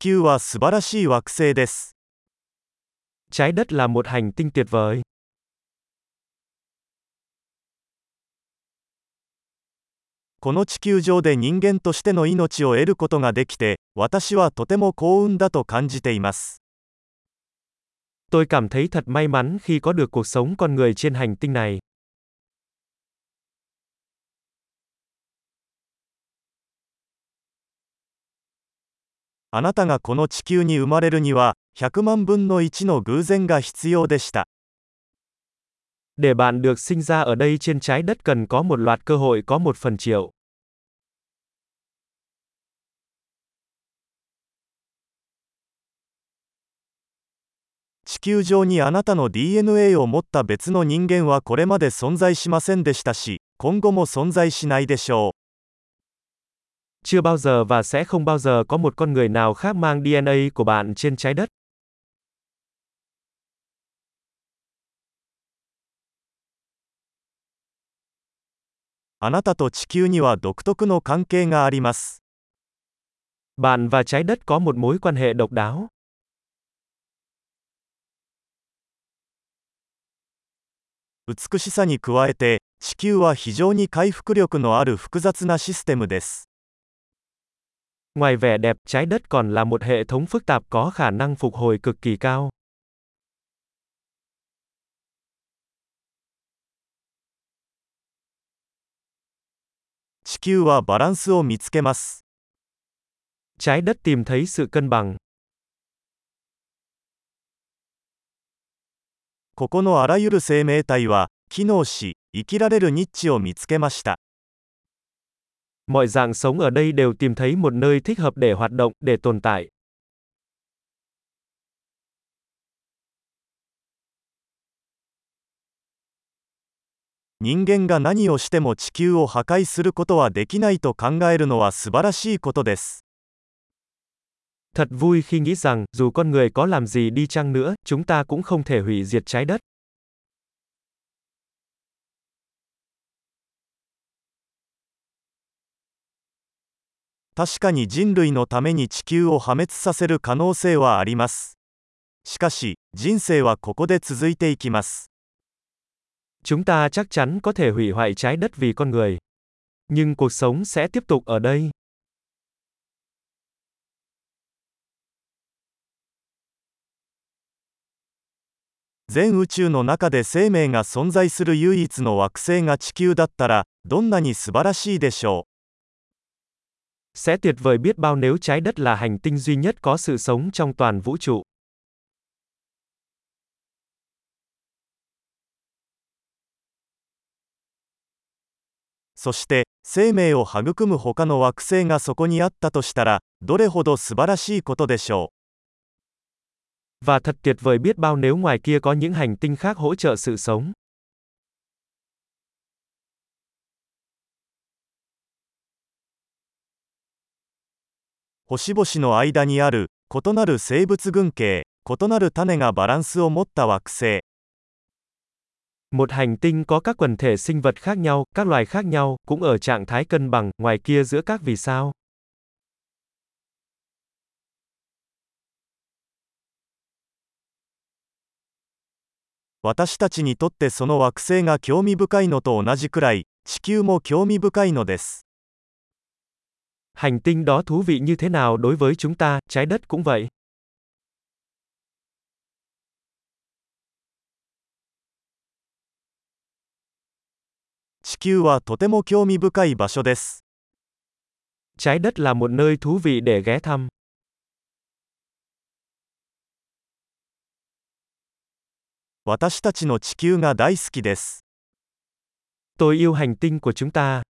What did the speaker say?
球は素晴らしい惑星です。Trái đất là một hành tinh tuyệt vời. この地球上で人間としての命を得ることができて、私はとても幸運だと感じています。Tôi cảm thấy thật may mắn khi có được cuộc sống con người trên hành tinh này. あなたがこの地球に生まれるには、100万分の1の偶然が必要でした。Để bạn được sinh ra ở đây trên trái đất cần có một loạt cơ hội có một phần triệu. Chưa bao giờ và sẽ không bao giờ có một con người nào khác mang DNA của bạn trên trái đất. あなたと地球には独特の関係があります。 Bạn và trái đất có một mối quan hệ độc đáo. 美しさに加えて、地球は非常に回復力のある複雑なシステムです。 Ngoài vẻ đẹp, trái đất còn là một hệ thống phức tạp có khả năng phục hồi cực kỳ cao. 地球はバランスを見つけます。 Trái đất tìm thấy sự cân bằng. ここのあらゆる生命体は、機能し、生きられるニッチを見つけました。 Mọi dạng sống ở đây đều tìm thấy một nơi thích hợp để hoạt động, để tồn tại. Ningen ga nani o shite mo chikyū o hakai suru. Thật vui khi nghĩ rằng, dù con người có làm gì đi chăng nữa, chúng ta cũng không thể hủy diệt trái đất. 確かに人類のために地球を破滅させる可能性はあります。しかし、人生はここで続いていきます。Chúng ta chắc chắn có thể hủy hoại trái đất vì con người. Nhưng cuộc sống sẽ tiếp tục ở đây. 全宇宙の中で生命が存在する唯一の惑星が地球だったら、どんなに素晴らしいでしょう？Sẽ tuyệt vời biết bao nếu trái đất là hành tinh duy nhất có sự sống trong toàn vũ trụ. そして、生命を育む他の惑星がそこにあったとしたら、どれほど素晴らしいことでしょう。 Và thật tuyệt vời biết bao nếu ngoài kia có những hành tinh khác hỗ trợ sự sống. 星々の間にある異なる生物群系異なる種がバランスを持った惑星 Một hành tinh có các quần thể sinh vật khác nhau, các loài khác nhau, cũng ở trạng thái cân bằng, ngoài kia giữa các vì sao. 私たちにとってその惑星が興味深いのと Hành tinh đó thú vị như thế nào đối với chúng ta, trái đất cũng vậy. 地球はとても興味深い場所です Trái đất là một nơi thú vị để ghé thăm. 私たちの地球が大好きです Tôi yêu hành tinh của chúng ta.